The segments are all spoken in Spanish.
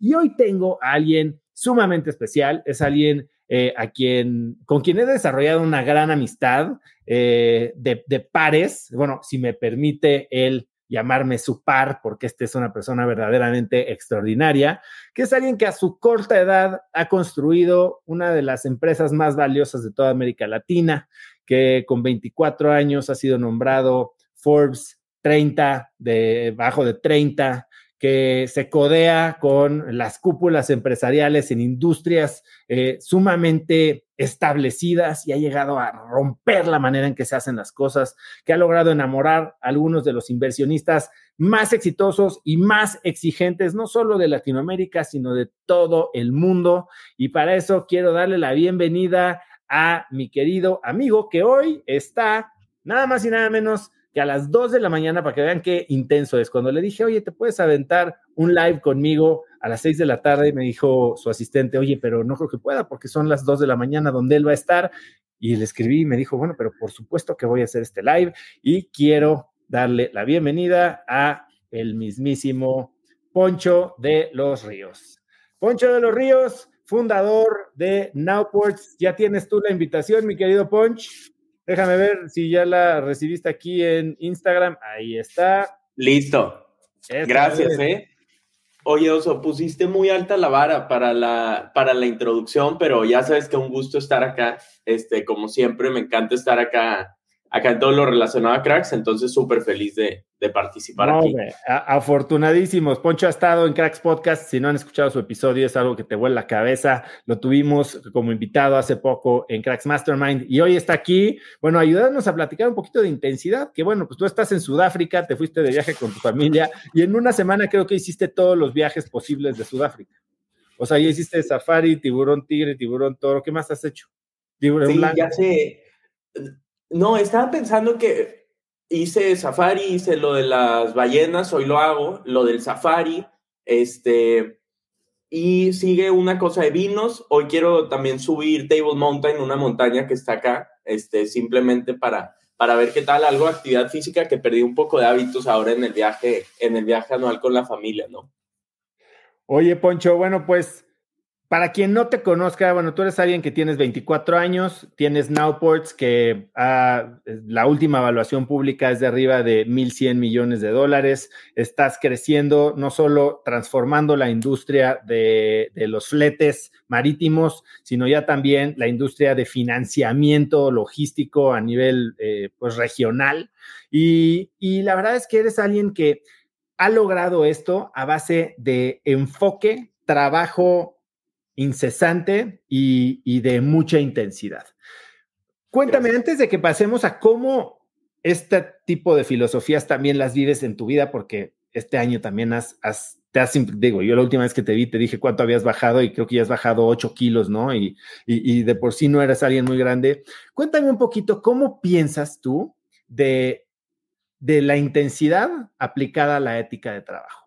Y hoy tengo a alguien sumamente especial, es alguien eh, a quien, con quien he desarrollado una gran amistad eh, de, de, pares, bueno, si me permite él llamarme su par, porque este es una persona verdaderamente extraordinaria, que es alguien que a su corta edad ha construido una de las empresas más valiosas de toda América Latina, que con 24 años ha sido nombrado Forbes 30, de bajo de 30, que se codea con las cúpulas empresariales en industrias eh, sumamente establecidas y ha llegado a romper la manera en que se hacen las cosas, que ha logrado enamorar a algunos de los inversionistas más exitosos y más exigentes, no solo de Latinoamérica, sino de todo el mundo. Y para eso quiero darle la bienvenida a mi querido amigo que hoy está nada más y nada menos que a las 2 de la mañana, para que vean qué intenso es, cuando le dije, oye, ¿te puedes aventar un live conmigo a las 6 de la tarde? Y me dijo su asistente, oye, pero no creo que pueda porque son las 2 de la mañana donde él va a estar. Y le escribí y me dijo, bueno, pero por supuesto que voy a hacer este live y quiero darle la bienvenida a el mismísimo Poncho de los Ríos. Poncho de los Ríos, fundador de Nowports. Ya tienes tú la invitación, mi querido Ponch. Déjame ver si ya la recibiste aquí en Instagram. Ahí está. Listo. Gracias, ¿eh? Oye, Oso, pusiste muy alta la vara para la, para la introducción, pero ya sabes que un gusto estar acá. Este, como siempre, me encanta estar acá acá en todo lo relacionado a cracks, entonces súper feliz de, participar aquí. afortunadísimos. Poncho ha estado en Cracks Podcast. Si no han escuchado su episodio, es algo que te vuelve la cabeza. Lo tuvimos como invitado hace poco en Cracks Mastermind y hoy está aquí. Bueno, ayudándonos a platicar un poquito de intensidad. Que bueno, pues tú estás en Sudáfrica, te fuiste de viaje con tu familia y en una semana creo que hiciste todos los viajes posibles de Sudáfrica. O sea, ya hiciste safari, tiburón tigre, tiburón toro. ¿Qué más has hecho? Tiburón sí, ya sé no, estaba pensando que hice safari, hice lo de las ballenas, hoy lo hago, lo del safari, este, y sigue una cosa de vinos. Hoy quiero también subir Table Mountain, una montaña que está acá, este, simplemente para, para ver qué tal, algo de actividad física que perdí un poco de hábitos ahora en el viaje, en el viaje anual con la familia, ¿no? Oye, Poncho, bueno, pues para quien no te conozca, bueno, tú eres alguien que tienes 24 años, tienes Nowports, que ah, la última evaluación pública es de arriba de 1.100 millones de dólares. Estás creciendo, no solo transformando la industria de, los fletes marítimos, sino ya también la industria de financiamiento logístico a nivel eh, pues, regional. Y, y la verdad es que eres alguien que ha logrado esto a base de enfoque, trabajo incesante y, de mucha intensidad. Cuéntame, antes de que pasemos a cómo este tipo de filosofías también las vives en tu vida, porque este año también has, te has, digo, yo la última vez que te vi te dije cuánto habías bajado y creo que ya has bajado 8 kilos, ¿no? Y, y, de por sí no eres alguien muy grande. Cuéntame un poquito, ¿cómo piensas tú de, de la intensidad aplicada a la ética de trabajo?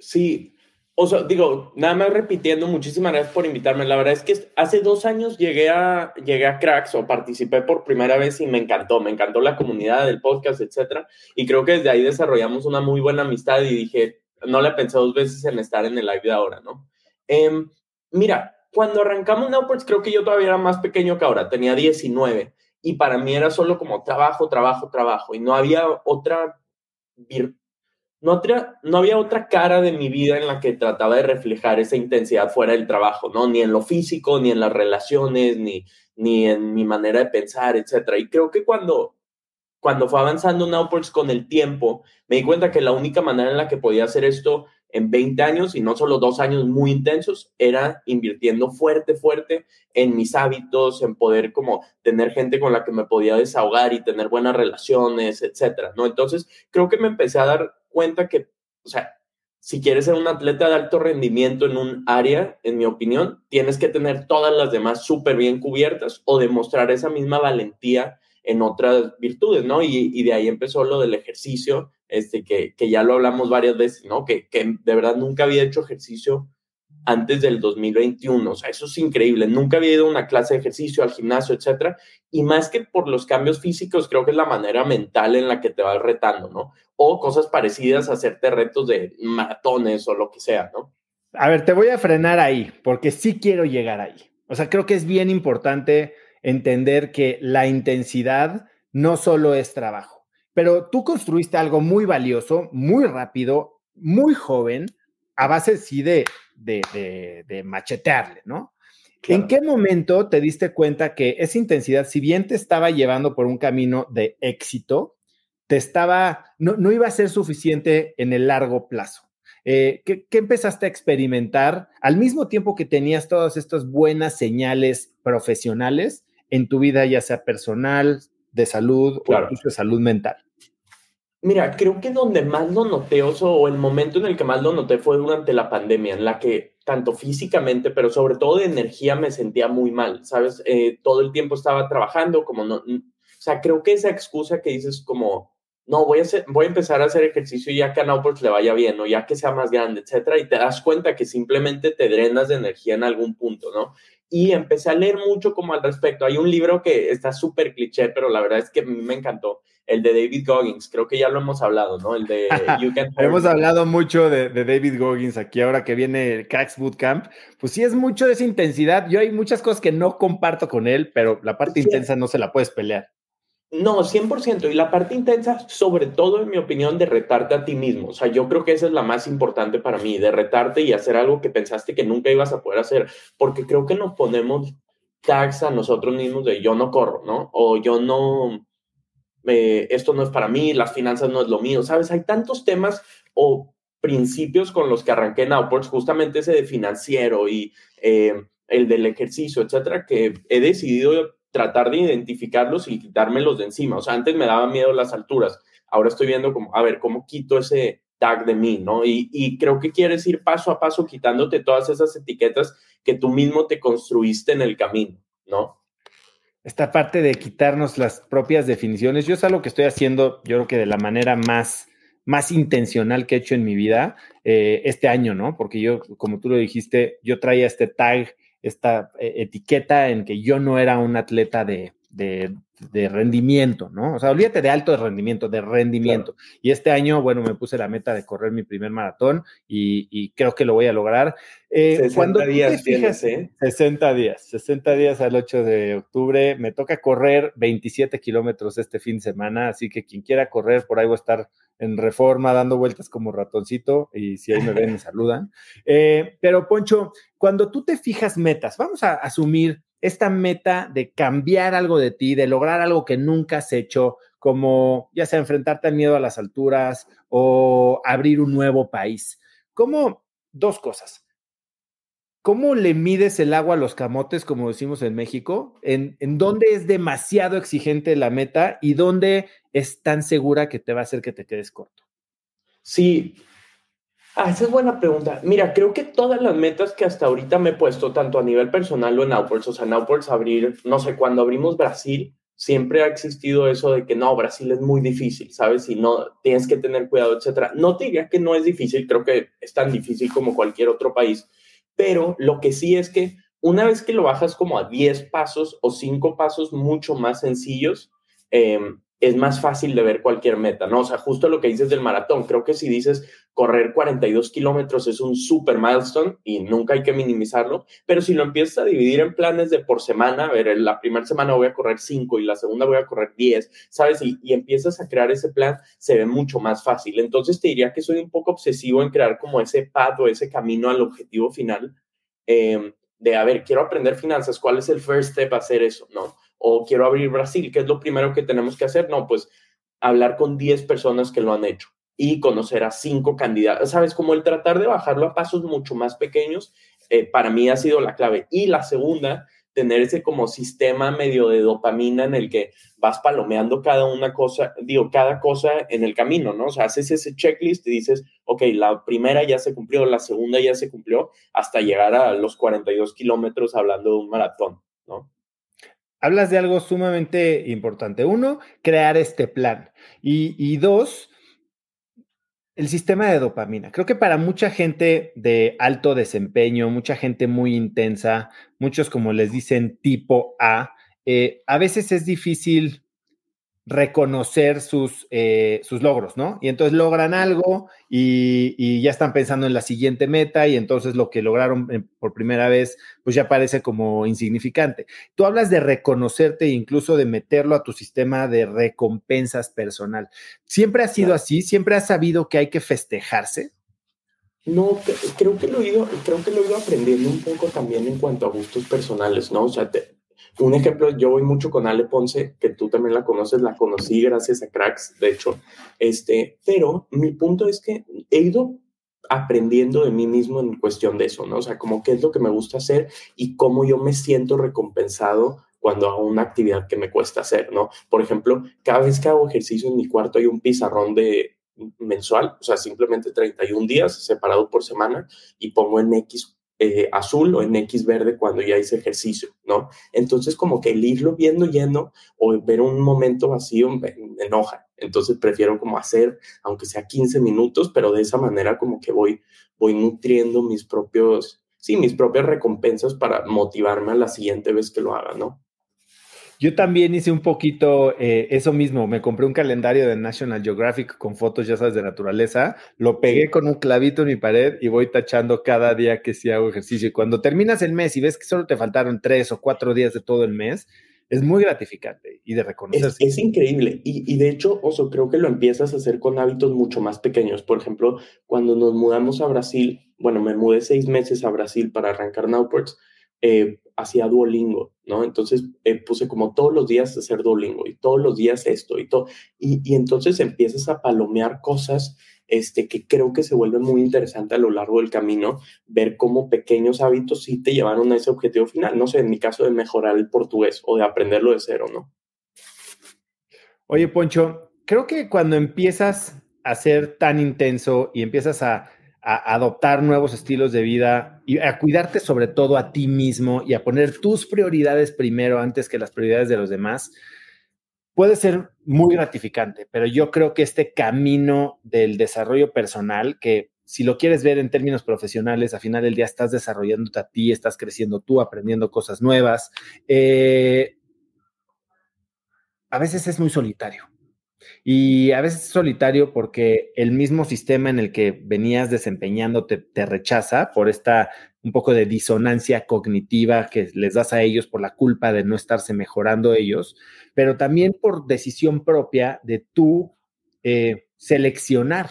Sí, o sea, digo, nada más repitiendo, muchísimas gracias por invitarme. La verdad es que hace dos años llegué a, llegué a Cracks o participé por primera vez y me encantó, me encantó la comunidad del podcast, etcétera. Y creo que desde ahí desarrollamos una muy buena amistad y dije, no le pensé dos veces en estar en el live de ahora, ¿no? Em, mira, cuando arrancamos Nowports, creo que yo todavía era más pequeño que ahora, tenía 19 y para mí era solo como trabajo, trabajo, trabajo y no había otra no, no había otra cara de mi vida en la que trataba de reflejar esa intensidad fuera del trabajo, ¿no? Ni en lo físico, ni en las relaciones, ni, ni en mi manera de pensar, etc. Y creo que cuando, cuando fue avanzando Nowports con el tiempo, me di cuenta que la única manera en la que podía hacer esto en 20 años y no solo dos años muy intensos, era invirtiendo fuerte, fuerte en mis hábitos, en poder como tener gente con la que me podía desahogar y tener buenas relaciones, etcétera, ¿no? Entonces, creo que me empecé a dar cuenta que, o sea, si quieres ser un atleta de alto rendimiento en un área, en mi opinión, tienes que tener todas las demás súper bien cubiertas o demostrar esa misma valentía en otras virtudes, ¿no? Y, de ahí empezó lo del ejercicio, este, que, que ya lo hablamos varias veces, ¿no? Que, que de verdad nunca había hecho ejercicio antes del 2021. O sea, eso es increíble. Nunca había ido a una clase de ejercicio, al gimnasio, etcétera. Y más que por los cambios físicos, creo que es la manera mental en la que te vas retando, ¿no? O cosas parecidas a hacerte retos de maratones o lo que sea, ¿no? A ver, te voy a frenar ahí, porque sí quiero llegar ahí. O sea, creo que es bien importante entender que la intensidad no solo es trabajo, pero tú construiste algo muy valioso, muy rápido, muy joven, a base sí de, de, machetearle, ¿no? ¿En qué momento te diste cuenta que esa intensidad, si bien te estaba llevando por un camino de éxito, te estaba, no, no iba a ser suficiente en el largo plazo? Eh, ¿qué, empezaste a experimentar al mismo tiempo que tenías todas estas buenas señales profesionales en tu vida, ya sea personal, de salud o incluso de salud mental? Mira, creo que donde más lo noté, o el momento en el que más lo noté fue durante la pandemia, en la que tanto físicamente, pero sobre todo de energía me sentía muy mal, ¿sabes? Eh, todo el tiempo estaba trabajando, como no, o sea, creo que esa excusa que dices como, no, voy a, hacer, voy a empezar a hacer ejercicio ya que a Nauports le vaya bien o ya que sea más grande, etcétera, y te das cuenta que simplemente te drenas de energía en algún punto, ¿no? Y empecé a leer mucho como al respecto. Hay un libro que está súper cliché, pero la verdad es que me encantó, el de David Goggins, creo que ya lo hemos hablado, ¿no? El de You Can Hemos hablado mucho de, David Goggins aquí ahora que viene el Cracks Bootcamp. Pues sí es mucho de esa intensidad. Yo hay muchas cosas que no comparto con él, pero la parte intensa no se la puedes pelear. No, 100%. Y la parte intensa, sobre todo en mi opinión, de retarte a ti mismo. O sea, yo creo que esa es la más importante para mí, de retarte y hacer algo que pensaste que nunca ibas a poder hacer. Porque creo que nos ponemos tags a nosotros mismos de yo no corro, ¿no? O yo no, esto no es para mí, las finanzas no es lo mío. ¿Sabes? Hay tantos temas o principios con los que arranqué en Outports, justamente ese de financiero y eh, el del ejercicio, etcétera, que he decidido tratar de identificarlos y quitármelos de encima. O sea, antes me daba miedo las alturas. Ahora estoy viendo como, a ver, ¿cómo quito ese tag de mí, no? Y, y creo que quieres ir paso a paso quitándote todas esas etiquetas que tú mismo te construiste en el camino, ¿no? Esta parte de quitarnos las propias definiciones, yo es algo que estoy haciendo, yo creo que de la manera más, más intencional que he hecho en mi vida eh, este año, ¿no? Porque yo, como tú lo dijiste, yo traía este tag esta eh, etiqueta en que yo no era un atleta de, de, rendimiento, ¿no? O sea, olvídate de alto de rendimiento, de rendimiento. Y este año, bueno, me puse la meta de correr mi primer maratón y, creo que lo voy a lograr. Eh, 60 días tienes, ¿eh? 60 días, 60 días al 8 de octubre. Me toca correr 27 kilómetros este fin de semana, así que quien quiera correr, por ahí voy a estar en reforma dando vueltas como ratoncito y si ahí me ven, me saludan. Eh, pero Poncho, cuando tú te fijas metas, vamos a asumir esta meta de cambiar algo de ti, de lograr algo que nunca has hecho, como ya sea enfrentarte al miedo a las alturas o abrir un nuevo país. ¿Cómo? Dos cosas. ¿Cómo le mides el agua a los camotes, como decimos en México? ¿En, en dónde es demasiado exigente la meta y dónde es tan segura que te va a hacer que te quedes corto? Sí, Ah, esa es buena pregunta. Mira, creo que todas las metas que hasta ahorita me he puesto, tanto a nivel personal o en Outwards, o sea, en Outwards abrir, no sé, cuando abrimos Brasil, siempre ha existido eso de que no, Brasil es muy difícil, ¿sabes? Y no, tienes que tener cuidado, etcétera. No te diría que no es difícil, creo que es tan difícil como cualquier otro país, pero lo que sí es que una vez que lo bajas como a 10 pasos o 5 pasos mucho más sencillos, eh, es más fácil de ver cualquier meta, ¿no? O sea, justo lo que dices del maratón, creo que si dices correr 42 kilómetros es un super milestone y nunca hay que minimizarlo, pero si lo empiezas a dividir en planes de por semana, a ver, la primera semana voy a correr 5 y la segunda voy a correr 10, ¿sabes? Y, y, empiezas a crear ese plan, se ve mucho más fácil. Entonces te diría que soy un poco obsesivo en crear como ese path o ese camino al objetivo final. Eh, de, a ver, quiero aprender finanzas, ¿cuál es el first step a hacer eso? ¿No? O quiero abrir Brasil, ¿qué es lo primero que tenemos que hacer? No, pues hablar con 10 personas que lo han hecho y conocer a cinco candidatos. Sabes, como el tratar de bajarlo a pasos mucho más pequeños, eh, para mí ha sido la clave. Y la segunda, tener ese como sistema medio de dopamina en el que vas palomeando cada una cosa, digo, cada cosa en el camino, ¿no? O sea, haces ese checklist y dices, ok, la primera ya se cumplió, la segunda ya se cumplió, hasta llegar a los 42 kilómetros hablando de un maratón, ¿no? Hablas de algo sumamente importante. Uno, crear este plan. Y, dos, el sistema de dopamina. Creo que para mucha gente de alto desempeño, mucha gente muy intensa, muchos como les dicen tipo A, eh, a veces es difícil reconocer sus, eh, sus logros, ¿no? Y entonces logran algo y, ya están pensando en la siguiente meta y entonces lo que lograron eh, por primera vez, pues ya parece como insignificante. Tú hablas de reconocerte e incluso de meterlo a tu sistema de recompensas personal. ¿Siempre ha sido así? ¿Siempre has sabido que hay que festejarse? No, creo que lo he ido, creo que lo he ido aprendiendo un poco también en cuanto a gustos personales, ¿no? O sea, te, un ejemplo, yo voy mucho con Ale Ponce, que tú también la conoces, la conocí gracias a Cracks, de hecho, este, pero mi punto es que he ido aprendiendo de mí mismo en cuestión de eso, ¿no? O sea, como qué es lo que me gusta hacer y cómo yo me siento recompensado cuando hago una actividad que me cuesta hacer, ¿no? Por ejemplo, cada vez que hago ejercicio en mi cuarto hay un pizarrón de mensual, o sea, simplemente 31 días separado por semana y pongo en X eh, azul o en X verde cuando ya hice ejercicio, ¿no? Entonces, como que el irlo viendo lleno o ver un momento vacío me, enoja. Entonces, prefiero como hacer, aunque sea 15 minutos, pero de esa manera como que voy, voy nutriendo mis propios, sí, mis propias recompensas para motivarme a la siguiente vez que lo haga, ¿no? Yo también hice un poquito eh, eso mismo. Me compré un calendario de National Geographic con fotos, ya sabes, de naturaleza. Lo pegué con un clavito en mi pared y voy tachando cada día que sí hago ejercicio. Y cuando terminas el mes y ves que solo te faltaron tres o cuatro días de todo el mes, es muy gratificante y de reconocer. Es, increíble. Y, y, de hecho, Oso, creo que lo empiezas a hacer con hábitos mucho más pequeños. Por ejemplo, cuando nos mudamos a Brasil, bueno, me mudé seis meses a Brasil para arrancar Nowports eh, hacía Duolingo, ¿no? Entonces eh, puse como todos los días hacer Duolingo y todos los días esto y todo. Y, entonces empiezas a palomear cosas este, que creo que se vuelven muy interesante a lo largo del camino, ver cómo pequeños hábitos sí te llevaron a ese objetivo final. No sé, en mi caso de mejorar el portugués o de aprenderlo de cero, ¿no? Oye, Poncho, creo que cuando empiezas a ser tan intenso y empiezas a a adoptar nuevos estilos de vida y a cuidarte sobre todo a ti mismo y a poner tus prioridades primero antes que las prioridades de los demás, puede ser muy gratificante, pero yo creo que este camino del desarrollo personal, que si lo quieres ver en términos profesionales, a final del día estás desarrollándote a ti, estás creciendo tú, aprendiendo cosas nuevas, eh, a veces es muy solitario. Y a veces es solitario porque el mismo sistema en el que venías desempeñándote te rechaza por esta un poco de disonancia cognitiva que les das a ellos por la culpa de no estarse mejorando ellos, pero también por decisión propia de tú eh, seleccionar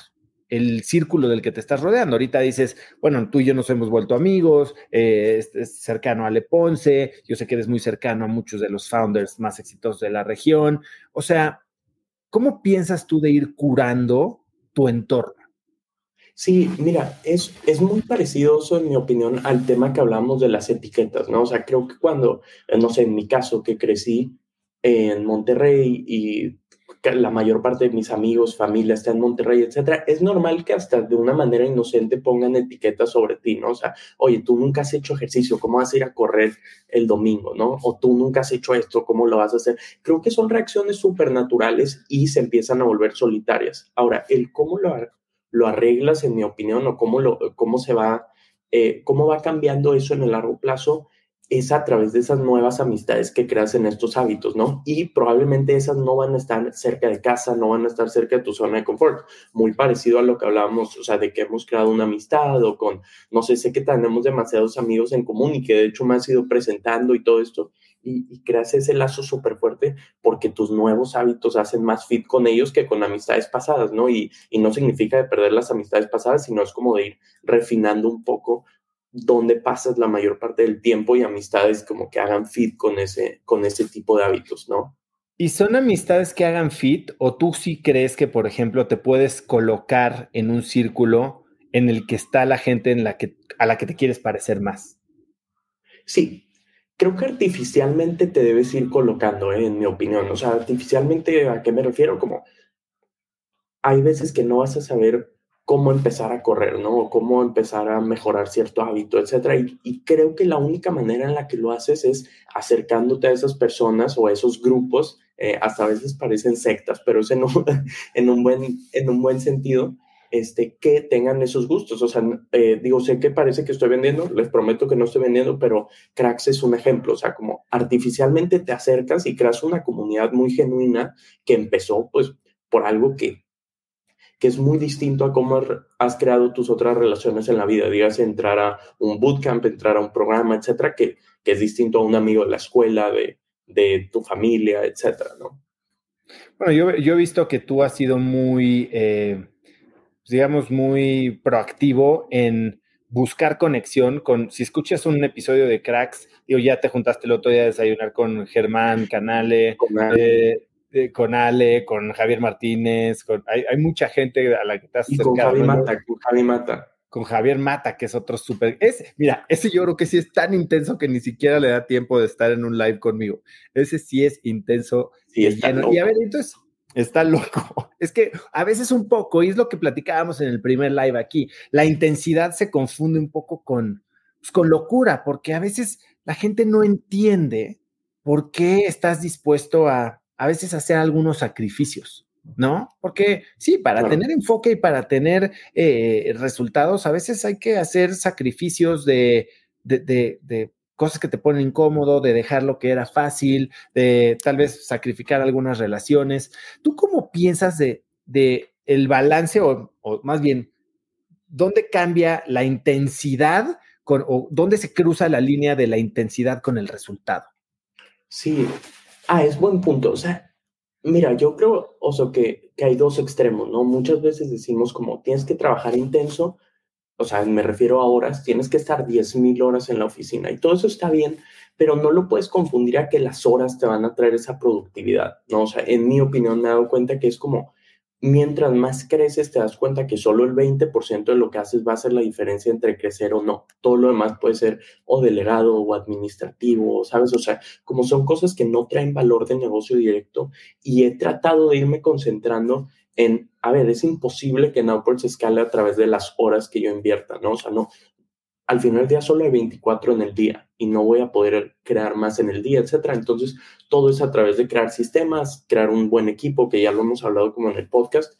el círculo del que te estás rodeando. Ahorita dices, bueno, tú y yo nos hemos vuelto amigos, eh, es, cercano a Le Ponce, yo sé que eres muy cercano a muchos de los founders más exitosos de la región. O sea, ¿Cómo piensas tú de ir curando tu entorno? Sí, mira, es, es muy parecido, en mi opinión, al tema que hablamos de las etiquetas, ¿no? O sea, creo que cuando, eh, no sé, en mi caso, que crecí en Monterrey y la mayor parte de mis amigos, familia está en Monterrey, etcétera, es normal que hasta de una manera inocente pongan etiquetas sobre ti, ¿no? O sea, oye, tú nunca has hecho ejercicio, ¿cómo vas a ir a correr el domingo, ¿no? O tú nunca has hecho esto, ¿cómo lo vas a hacer? Creo que son reacciones súper naturales y se empiezan a volver solitarias. Ahora, el cómo lo, lo arreglas, en mi opinión, o cómo, lo, cómo se va, eh, cómo va cambiando eso en el largo plazo, es a través de esas nuevas amistades que creas en estos hábitos, ¿no? Y probablemente esas no van a estar cerca de casa, no van a estar cerca de tu zona de confort. Muy parecido a lo que hablábamos, o sea, de que hemos creado una amistad o con, no sé, sé que tenemos demasiados amigos en común y que de hecho me has ido presentando y todo esto. Y, creas ese lazo súper fuerte porque tus nuevos hábitos hacen más fit con ellos que con amistades pasadas, ¿no? Y, y no significa de perder las amistades pasadas, sino es como de ir refinando un poco dónde pasas la mayor parte del tiempo y amistades como que hagan fit con ese, con ese tipo de hábitos, ¿no? ¿Y son amistades que hagan fit o tú sí crees que, por ejemplo, te puedes colocar en un círculo en el que está la gente en la que, a la que te quieres parecer más? Sí, creo que artificialmente te debes ir colocando, ¿eh? en mi opinión. O sea, artificialmente, ¿a qué me refiero? Como hay veces que no vas a saber cómo empezar a correr, ¿no? O cómo empezar a mejorar cierto hábito, etcétera. Y, creo que la única manera en la que lo haces es acercándote a esas personas o a esos grupos, eh, hasta a veces parecen sectas, pero es en un, en un, buen, en un buen sentido, este, que tengan esos gustos. O sea, eh, digo, sé que parece que estoy vendiendo, les prometo que no estoy vendiendo, pero Cracks es un ejemplo. O sea, como artificialmente te acercas y creas una comunidad muy genuina que empezó pues por algo que, que es muy distinto a cómo has creado tus otras relaciones en la vida. Digas, entrar a un bootcamp, entrar a un programa, etcétera, que, que es distinto a un amigo de la escuela, de, de tu familia, etcétera, ¿no? Bueno, yo, yo, he visto que tú has sido muy, eh, digamos, muy proactivo en buscar conexión con, si escuchas un episodio de Cracks, digo, ya te juntaste el otro día a desayunar con Germán Canale, con eh, con, Ale, con Javier Martínez, con, hay, hay, mucha gente a la que te has acercado. Con Javi Mata, con Javi Mata con Javier Mata, que es otro súper. Mira, ese yo creo que sí es tan intenso que ni siquiera le da tiempo de estar en un live conmigo. Ese sí es intenso. Sí, está lleno. Y a ver, entonces, está loco. Es que a veces un poco, y es lo que platicábamos en el primer live aquí, la intensidad se confunde un poco con, pues, con locura, porque a veces la gente no entiende por qué estás dispuesto a a veces hacer algunos sacrificios. ¿no? Porque sí, para tener enfoque y para tener eh, resultados, a veces hay que hacer sacrificios de, de, cosas que te ponen incómodo, de dejar lo que era fácil, de tal vez sacrificar algunas relaciones. ¿Tú cómo piensas de, el balance o, más bien, dónde cambia la intensidad con, o dónde se cruza la línea de la intensidad con el resultado? Sí, ah, es buen punto. O sea, Mira, yo creo, Oso, que, que hay dos extremos, ¿no? Muchas veces decimos como tienes que trabajar intenso, o sea, me refiero a horas, tienes que estar 10.000 horas en la oficina y todo eso está bien, pero no lo puedes confundir a que las horas te van a traer esa productividad, ¿no? O sea, en mi opinión me he dado cuenta que es como mientras más creces, te das cuenta que solo el 20% de lo que haces va a ser la diferencia entre crecer o no. Todo lo demás puede ser o delegado o administrativo, ¿sabes? O sea, como son cosas que no traen valor de negocio directo y he tratado de irme concentrando en, a ver, es imposible que Nowports escale a través de las horas que yo invierta, ¿no? O sea, no, al final del día solo hay 24 en el día y no voy a poder crear más en el día, etcétera. Entonces, todo es a través de crear sistemas, crear un buen equipo, que ya lo hemos hablado como en el podcast,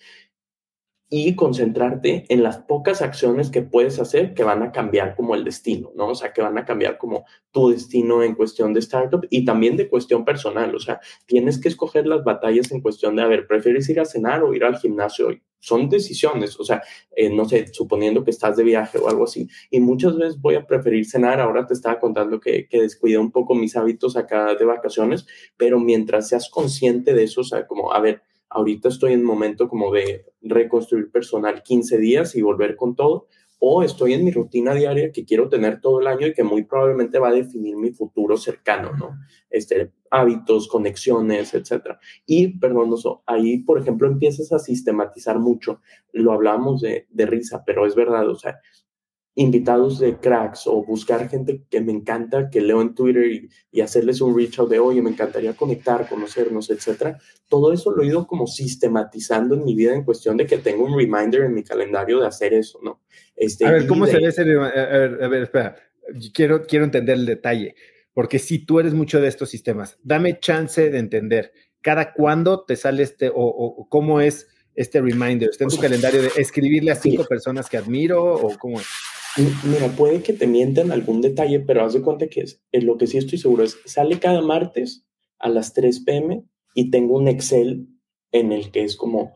y concentrarte en las pocas acciones que puedes hacer que van a cambiar como el destino, ¿no? O sea, que van a cambiar como tu destino en cuestión de startup y también de cuestión personal. O sea, tienes que escoger las batallas en cuestión de, a ver, ¿prefieres ir a cenar o ir al gimnasio hoy? Son decisiones, o sea, eh, no sé, suponiendo que estás de viaje o algo así. Y muchas veces voy a preferir cenar. Ahora te estaba contando que, que descuidé un poco mis hábitos acá de vacaciones, pero mientras seas consciente de eso, o sea, como, a ver, ahorita estoy en momento como de reconstruir personal 15 días y volver con todo, o estoy en mi rutina diaria que quiero tener todo el año y que muy probablemente va a definir mi futuro cercano, ¿no? Este, hábitos, conexiones, etcétera. Y, perdón, ahí, por ejemplo, empiezas a sistematizar mucho. Lo hablábamos de, de risa, pero es verdad, o sea, invitados de cracks o buscar gente que me encanta, que leo en Twitter y, hacerles un reach out de, oye, me encantaría conectar, conocernos, etcétera. Todo eso lo he ido como sistematizando en mi vida en cuestión de que tengo un reminder en mi calendario de hacer eso, ¿no? Este, a ver, ¿cómo se ve ese? A ver, a ver, espera. Quiero, quiero entender el detalle, porque si tú eres mucho de estos sistemas, dame chance de entender cada cuándo te sale este o, o cómo es este reminder. ¿Está en tu calendario de escribirle a cinco personas que admiro o cómo es? Mira, puede que te mientan algún detalle, pero haz de cuenta que es, lo que sí estoy seguro es, sale cada martes a las 3 pm y tengo un Excel en el que es como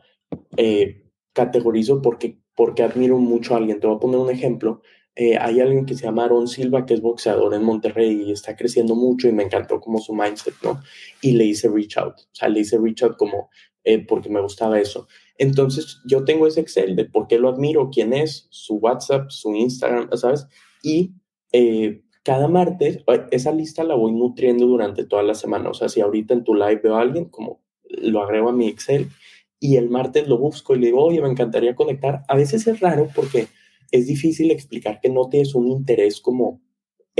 eh, categorizo porque, porque admiro mucho a alguien. Te voy a poner un ejemplo. Eh, hay alguien que se llama Aaron Silva, que es boxeador en Monterrey y está creciendo mucho y me encantó como su mindset, ¿no? Y le hice reach out, o sea, le hice reach out como eh, porque me gustaba eso. Entonces, yo tengo ese Excel de por qué lo admiro, quién es, su WhatsApp, su Instagram, ¿sabes? Y eh, cada martes, esa lista la voy nutriendo durante toda la semana. O sea, si ahorita en tu live veo a alguien, como lo agrego a mi Excel y el martes lo busco y le digo, oye, me encantaría conectar. A veces es raro porque es difícil explicar que no tienes un interés como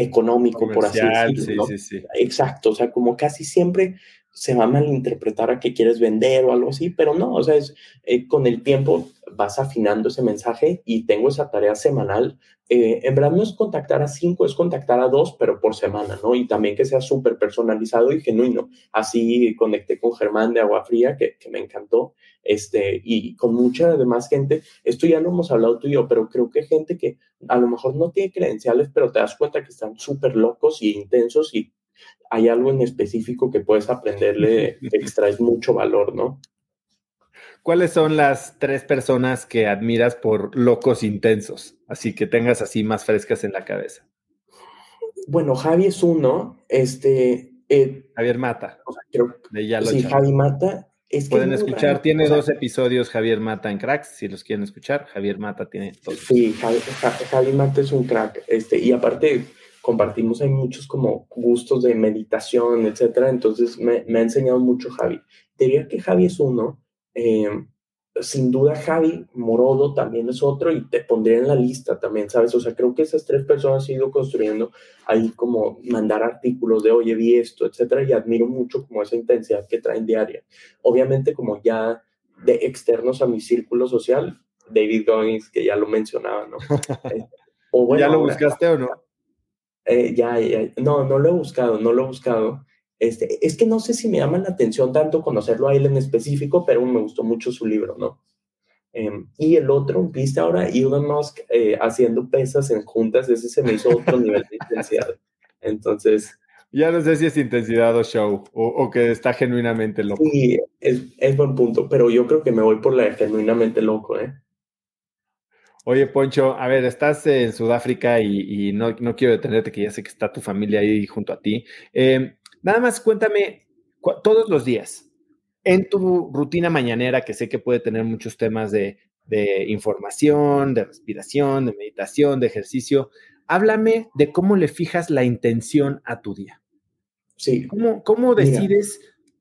económico, por así decirlo. Sí, sí, sí. Exacto, o sea, como casi siempre se va a malinterpretar a que quieres vender o algo así, pero no, o sea, es, eh, con el tiempo vas afinando ese mensaje y tengo esa tarea semanal. Eh, en verdad no es contactar a cinco, es contactar a dos, pero por semana, ¿no? Y también que sea súper personalizado y genuino. Así conecté con Germán de Agua Fría, que, que me encantó, este, y con mucha demás gente. Esto ya lo hemos hablado tú y yo, pero creo que gente que a lo mejor no tiene credenciales, pero te das cuenta que están súper locos y intensos y hay algo en específico que puedes aprenderle, extraes mucho valor, ¿no? ¿Cuáles son las tres personas que admiras por locos intensos? Así que tengas así más frescas en la cabeza. Bueno, Javi es uno, este... Eh, Javier Mata. sí, Javi Mata. Pueden escuchar, tiene dos episodios Javier Mata en Cracks, si los quieren escuchar. Javier Mata tiene dos. Sí, Javi, Javi Mata es un crack. Este, y aparte, compartimos, hay muchos como gustos de meditación, etcétera. Entonces me, me ha enseñado mucho Javi. Diría que Javi es uno. Eh, sin duda Javi Morodo también es otro y te pondría en la lista también, ¿sabes? O sea, creo que esas tres personas han ido construyendo ahí como mandar artículos de, oye, vi esto, etcétera, y admiro mucho como esa intensidad que traen diaria. Obviamente como ya de externos a mi círculo social, David Goggins, que ya lo mencionaba, ¿no? Eh, o bueno, ¿Ya lo buscaste o no? Eh, ya, no, no lo he buscado, no lo he buscado. Este, es que no sé si me llama la atención tanto conocerlo a él en específico, pero me gustó mucho su libro, ¿no? Em, y el otro, viste ahora Elon Musk eh, haciendo pesas en juntas, ese se me hizo otro nivel de intensidad. Entonces... Ya no sé si es intensidad o show, o, o que está genuinamente loco. Sí, es, es buen punto, pero yo creo que me voy por la de genuinamente loco, ¿eh? Oye, Poncho, a ver, estás en Sudáfrica y, no, quiero detenerte, que ya sé que está tu familia ahí junto a ti. Em, nada más cuéntame, todos los días, en tu rutina mañanera, que sé que puede tener muchos temas de, información, de respiración, de meditación, de ejercicio, háblame de cómo le fijas la intención a tu día. Sí. ¿Cómo, decides,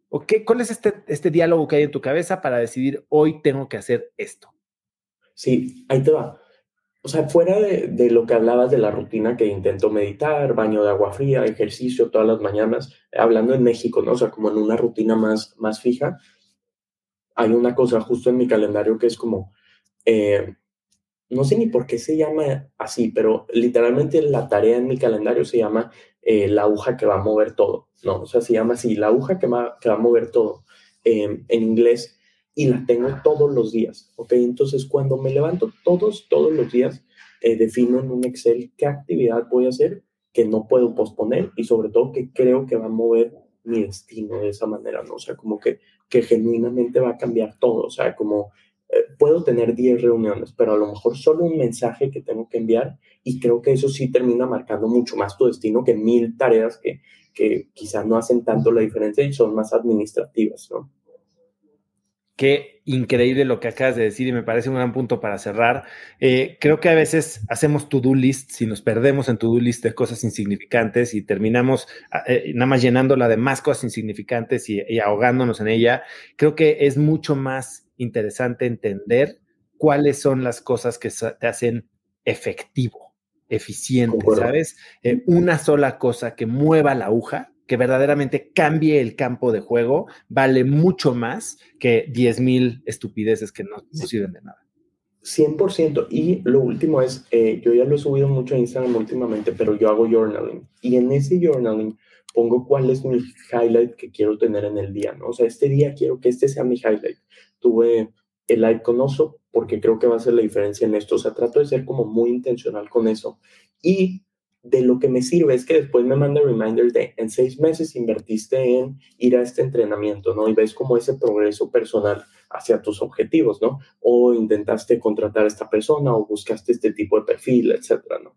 o qué, cuál es este, este diálogo que hay en tu cabeza para decidir hoy tengo que hacer esto? Sí, ahí te va. O sea, fuera de, lo que hablabas de la rutina que intento meditar, baño de agua fría, ejercicio todas las mañanas, hablando en México, ¿no? O sea, como en una rutina más, más fija, hay una cosa justo en mi calendario que es como, eh, no sé ni por qué se llama así, pero literalmente la tarea en mi calendario se llama eh, la aguja que va a mover todo, ¿no? O sea, se llama así, la aguja que va, que va a mover todo. Eh, en inglés y la tengo todos los días, ¿ok? Entonces, cuando me levanto todos, todos los días, eh, defino en un Excel qué actividad voy a hacer que no puedo posponer y sobre todo que creo que va a mover mi destino de esa manera, ¿no? O sea, como que, que genuinamente va a cambiar todo, o sea, como eh, puedo tener 10 reuniones, pero a lo mejor solo un mensaje que tengo que enviar y creo que eso sí termina marcando mucho más tu destino que mil tareas que, que quizás no hacen tanto la diferencia y son más administrativas, ¿no? Qué increíble lo que acabas de decir y me parece un gran punto para cerrar. Eh, creo que a veces hacemos to-do list, si nos perdemos en to-do list de cosas insignificantes y terminamos ah, eh, nada más llenándola de más cosas insignificantes y, y, ahogándonos en ella, creo que es mucho más interesante entender cuáles son las cosas que te hacen efectivo, eficiente, ¿sabes? Eh, una sola cosa que mueva la aguja que verdaderamente cambie el campo de juego vale mucho más que 10 mil estupideces que no, sirven de nada. 100%. Y lo último es, eh, yo ya lo he subido mucho a Instagram últimamente, pero yo hago journaling. Y en ese journaling pongo cuál es mi highlight que quiero tener en el día, ¿no? O sea, este día quiero que este sea mi highlight. Tuve el live con Oso porque creo que va a ser la diferencia en esto. O sea, trato de ser como muy intencional con eso. Y de lo que me sirve es que después me manda reminders de en seis meses invertiste en ir a este entrenamiento, ¿no? Y ves como ese progreso personal hacia tus objetivos, ¿no? O intentaste contratar a esta persona o buscaste este tipo de perfil, etcétera, ¿no?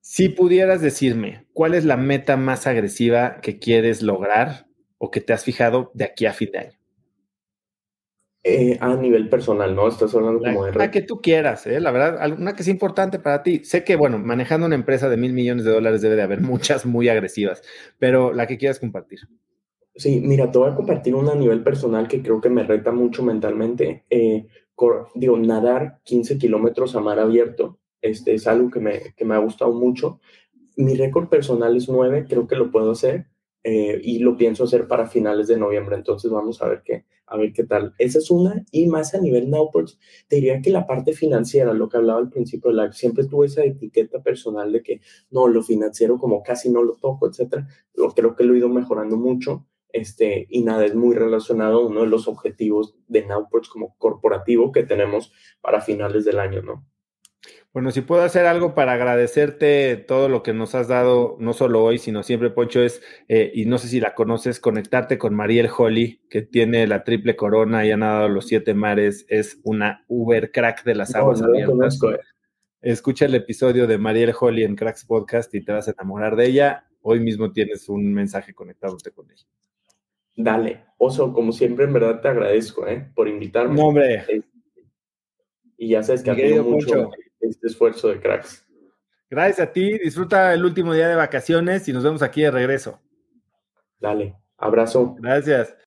Si pudieras decirme, ¿cuál es la meta más agresiva que quieres lograr o que te has fijado de aquí a fin de año? Eh, a nivel personal, ¿no? Estás hablando como de... La que tú quieras, ¿eh? La verdad, una que es importante para ti. Sé que, bueno, manejando una empresa de mil millones de dólares debe de haber muchas muy agresivas, pero la que quieras compartir. Sí, mira, te voy a compartir una a nivel personal que creo que me reta mucho mentalmente. Eh, digo, nadar 15 kilómetros a mar abierto, este es algo que me, que me ha gustado mucho. Mi récord personal es 9, creo que lo puedo hacer eh, y lo pienso hacer para finales de noviembre, entonces vamos a ver qué, a ver qué tal. Esa es una, y más a nivel Nowports, te diría que la parte financiera, lo que hablaba al principio de la, siempre tuve esa etiqueta personal de que no, lo financiero como casi no lo toco, etcétera. Creo que lo he ido mejorando mucho, este, y nada, es muy relacionado a uno de los objetivos de Nowports como corporativo que tenemos para finales del año, ¿no? Bueno, si puedo hacer algo para agradecerte todo lo que nos has dado, no solo hoy, sino siempre, Poncho, es, eh, y no sé si la conoces, conectarte con Mariel Holly, que tiene la triple corona y ha nadado los siete mares, es una Uber crack de las aguas abiertas. Eh. Escucha el episodio de Mariel Holly en Cracks Podcast y te vas a enamorar de ella. Hoy mismo tienes un mensaje conectándote con ella. Dale, Oso, como siempre, en verdad te agradezco ¿eh? por invitarme. No, hombre. Y ya sabes que admiro mucho este esfuerzo de cracks. Gracias a ti, disfruta el último día de vacaciones y nos vemos aquí de regreso. Dale, abrazo. Gracias.